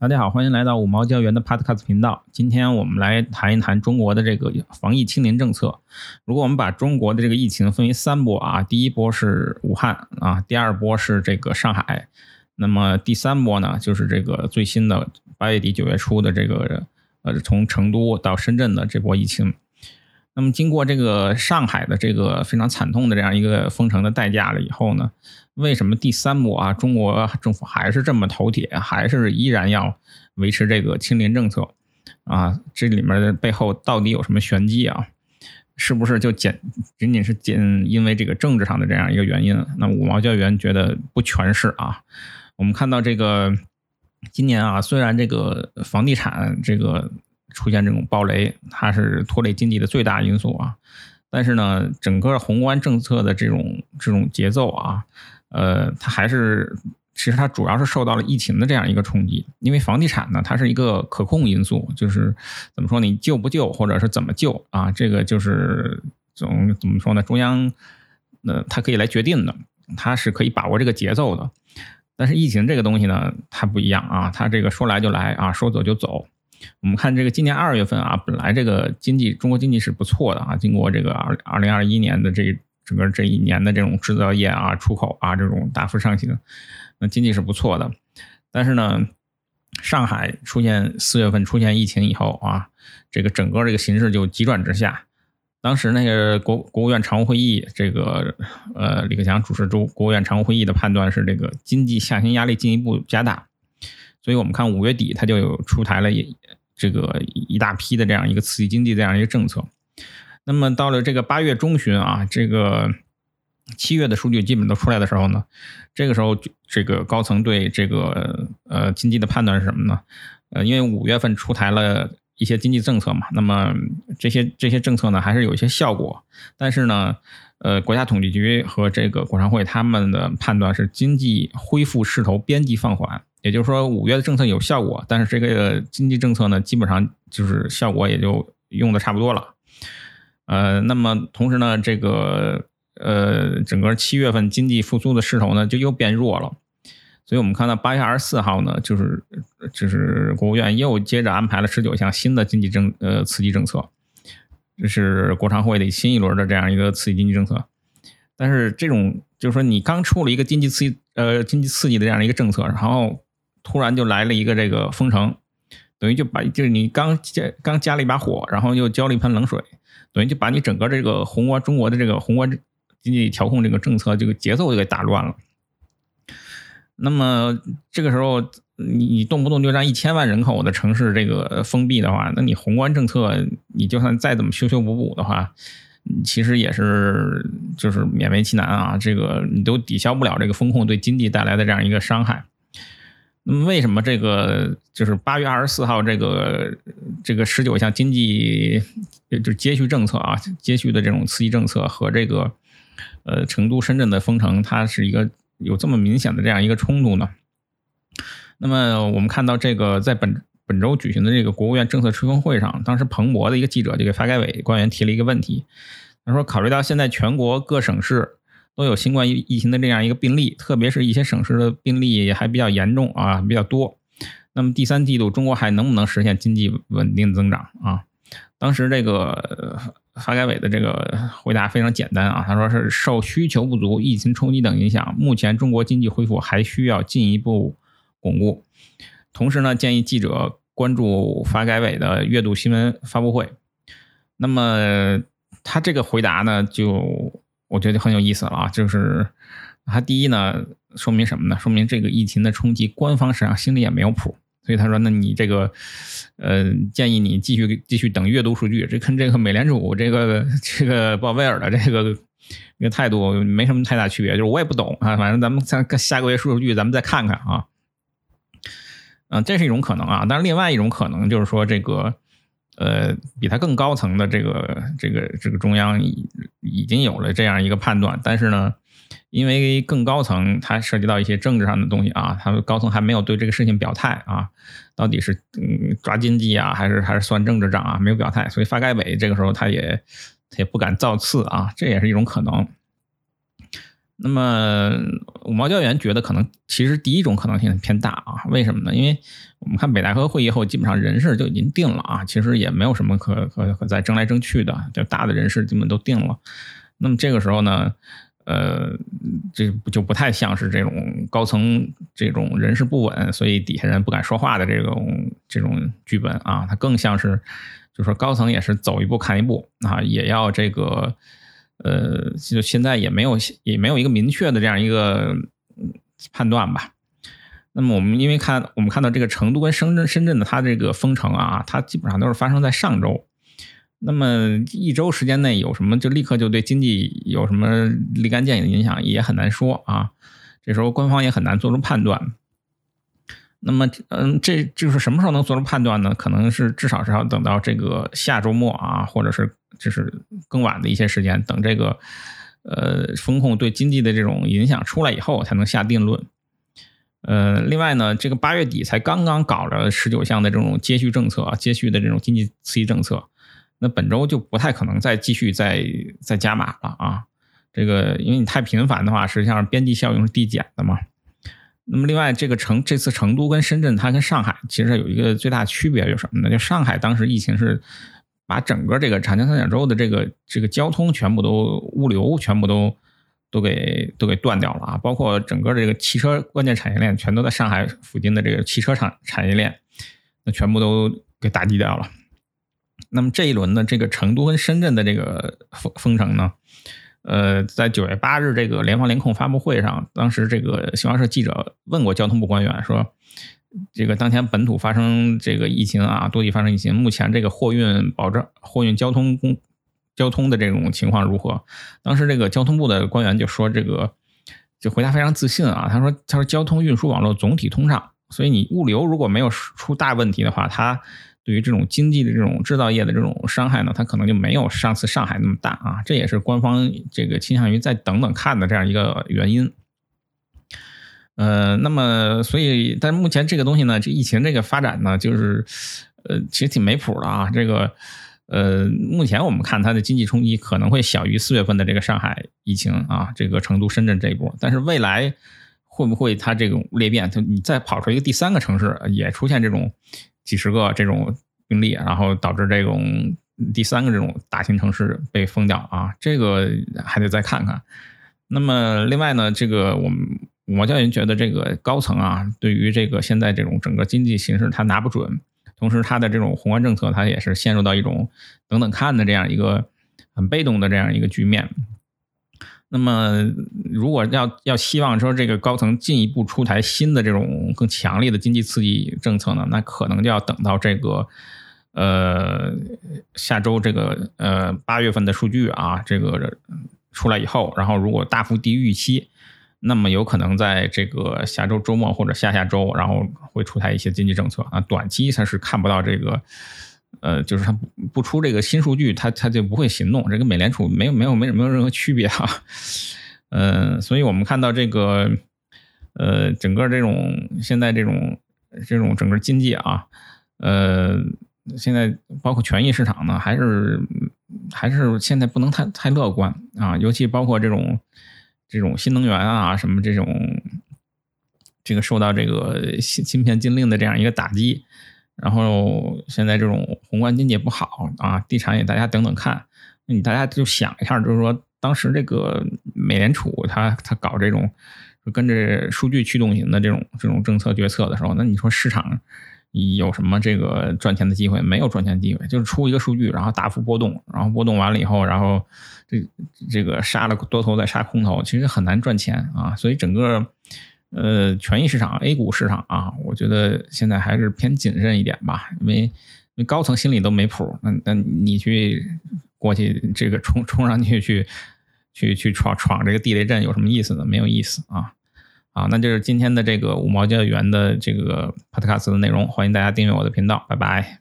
大家好，欢迎来到五毛教员的 Podcast 频道。今天我们来谈一谈中国的这个防疫清零政策。如果我们把中国的这个疫情分为三波啊，第一波是武汉啊，第二波是这个上海，那么第三波呢，就是这个最新的八月底九月初的这个呃，从成都到深圳的这波疫情。那么经过这个上海的这个非常惨痛的这样一个封城的代价了以后呢？为什么第三波啊，中国政府还是这么头铁，还是依然要维持这个清零政策啊？这里面的背后到底有什么玄机啊？是不是就仅仅仅是仅因为这个政治上的这样一个原因？那五毛教员觉得不全是啊。我们看到这个今年啊，虽然这个房地产这个出现这种暴雷，它是拖累经济的最大因素啊，但是呢，整个宏观政策的这种这种节奏啊。呃，它还是其实它主要是受到了疫情的这样一个冲击，因为房地产呢，它是一个可控因素，就是怎么说你救不救或者是怎么救啊，这个就是总怎么说呢？中央呃，它可以来决定的，它是可以把握这个节奏的。但是疫情这个东西呢，它不一样啊，它这个说来就来啊，说走就走。我们看这个今年二月份啊，本来这个经济中国经济是不错的啊，经过这个二二零二一年的这。整个这一年的这种制造业啊、出口啊这种大幅上行，那经济是不错的。但是呢，上海出现四月份出现疫情以后啊，这个整个这个形势就急转直下。当时那个国国务院常务会议，这个呃李克强主持中国务院常务会议的判断是，这个经济下行压力进一步加大。所以我们看五月底它就有出台了一这个一大批的这样一个刺激经济这样一个政策。那么到了这个八月中旬啊，这个七月的数据基本都出来的时候呢，这个时候这个高层对这个呃经济的判断是什么呢？呃，因为五月份出台了一些经济政策嘛，那么这些这些政策呢还是有一些效果，但是呢，呃，国家统计局和这个国常会他们的判断是经济恢复势头边际放缓，也就是说五月的政策有效果，但是这个经济政策呢基本上就是效果也就用的差不多了。呃，那么同时呢，这个呃，整个七月份经济复苏的势头呢，就又变弱了。所以我们看到八月二十四号呢，就是就是国务院又接着安排了十九项新的经济政呃刺激政策，这是国常会的新一轮的这样一个刺激经济政策。但是这种就是说，你刚出了一个经济刺激呃经济刺激的这样一个政策，然后突然就来了一个这个封城，等于就把就是你刚加刚加了一把火，然后又浇了一盆冷水。等于就把你整个这个宏观中国的这个宏观经济调控这个政策这个节奏就给打乱了。那么这个时候，你你动不动就让一千万人口的城市这个封闭的话，那你宏观政策你就算再怎么修修补补的话，其实也是就是勉为其难啊。这个你都抵消不了这个风控对经济带来的这样一个伤害。那么为什么这个就是八月二十四号这个这个十九项经济就接续政策啊，接续的这种刺激政策和这个呃成都、深圳的封城，它是一个有这么明显的这样一个冲突呢？那么我们看到这个在本本周举行的这个国务院政策吹风会上，当时彭博的一个记者就给发改委官员提了一个问题，他说考虑到现在全国各省市。都有新冠疫疫情的这样一个病例，特别是一些省市的病例还比较严重啊，比较多。那么第三季度中国还能不能实现经济稳定增长啊？当时这个发改委的这个回答非常简单啊，他说是受需求不足、疫情冲击等影响，目前中国经济恢复还需要进一步巩固。同时呢，建议记者关注发改委的月度新闻发布会。那么他这个回答呢，就。我觉得很有意思了啊，就是他第一呢，说明什么呢？说明这个疫情的冲击，官方实际上心里也没有谱。所以他说，那你这个，呃，建议你继续继续等阅读数据。这跟这个美联储这个这个鲍威尔的这个这个态度没什么太大区别。就是我也不懂啊，反正咱们再下个月数据咱们再看看啊。嗯，这是一种可能啊，但是另外一种可能就是说这个。呃，比他更高层的这个这个这个中央已已经有了这样一个判断，但是呢，因为更高层它涉及到一些政治上的东西啊，他们高层还没有对这个事情表态啊，到底是嗯抓经济啊，还是还是算政治账啊，没有表态，所以发改委这个时候他也他也不敢造次啊，这也是一种可能。那么五毛教员觉得可能其实第一种可能性偏大啊，为什么呢？因为我们看北戴河会议后，基本上人事就已经定了啊，其实也没有什么可可可再争来争去的，就大的人事基本都定了。那么这个时候呢，呃，这就不太像是这种高层这种人事不稳，所以底下人不敢说话的这种这种剧本啊，它更像是就说高层也是走一步看一步啊，也要这个。呃，就现在也没有也没有一个明确的这样一个判断吧。那么我们因为看我们看到这个成都跟深圳深圳的它这个封城啊，它基本上都是发生在上周。那么一周时间内有什么就立刻就对经济有什么立竿见影的影响也很难说啊。这时候官方也很难做出判断。那么嗯，这就是什么时候能做出判断呢？可能是至少是要等到这个下周末啊，或者是。就是更晚的一些时间，等这个呃风控对经济的这种影响出来以后，才能下定论。呃，另外呢，这个八月底才刚刚搞了十九项的这种接续政策啊，接续的这种经济刺激政策，那本周就不太可能再继续再再加码了啊。这个因为你太频繁的话，实际上边际效应是递减的嘛。那么另外，这个成这次成都跟深圳，它跟上海其实有一个最大区别，有什么呢？就上海当时疫情是。把整个这个长江三角洲的这个这个交通全部都物流全部都都给都给断掉了啊！包括整个这个汽车关键产业链全都在上海附近的这个汽车产产业链，那全部都给打击掉了。那么这一轮的这个成都跟深圳的这个封封城呢，呃，在九月八日这个联防联控发布会上，当时这个新华社记者问过交通部官员说。这个当前本土发生这个疫情啊，多地发生疫情，目前这个货运保障、货运交通公交通的这种情况如何？当时这个交通部的官员就说，这个就回答非常自信啊，他说：“他说交通运输网络总体通畅，所以你物流如果没有出大问题的话，它对于这种经济的这种制造业的这种伤害呢，它可能就没有上次上海那么大啊。这也是官方这个倾向于再等等看的这样一个原因。”呃，那么所以，但目前这个东西呢，这疫情这个发展呢，就是，呃，其实挺没谱的啊。这个，呃，目前我们看它的经济冲击可能会小于四月份的这个上海疫情啊，这个成都、深圳这一波。但是未来会不会它这种裂变，就你再跑出一个第三个城市，也出现这种几十个这种病例，然后导致这种第三个这种大型城市被封掉啊？这个还得再看看。那么另外呢，这个我们。我教人觉得这个高层啊，对于这个现在这种整个经济形势，他拿不准，同时他的这种宏观政策，他也是陷入到一种等等看的这样一个很被动的这样一个局面。那么，如果要要希望说这个高层进一步出台新的这种更强烈的经济刺激政策呢，那可能就要等到这个呃下周这个呃八月份的数据啊，这个出来以后，然后如果大幅低于预期。那么有可能在这个下周周末或者下下周，然后会出台一些经济政策啊。短期它是看不到这个，呃，就是它不出这个新数据，它它就不会行动。这跟美联储没有没有没没有任何区别哈。嗯，所以我们看到这个，呃，整个这种现在这种这种整个经济啊，呃，现在包括权益市场呢，还是还是现在不能太太乐观啊，尤其包括这种。这种新能源啊，什么这种，这个受到这个芯芯片禁令的这样一个打击，然后现在这种宏观经济不好啊，地产也大家等等看，你大家就想一下，就是说当时这个美联储它它搞这种跟着数据驱动型的这种这种政策决策的时候，那你说市场有什么这个赚钱的机会？没有赚钱机会，就是出一个数据，然后大幅波动，然后波动完了以后，然后。这这个杀了多头再杀空头，其实很难赚钱啊。所以整个呃权益市场 A 股市场啊，我觉得现在还是偏谨慎一点吧，因为因为高层心里都没谱。那那你去过去这个冲冲上去去去去闯闯这个地雷阵有什么意思呢？没有意思啊啊！那就是今天的这个五毛教育员的这个 Podcast 的内容，欢迎大家订阅我的频道，拜拜。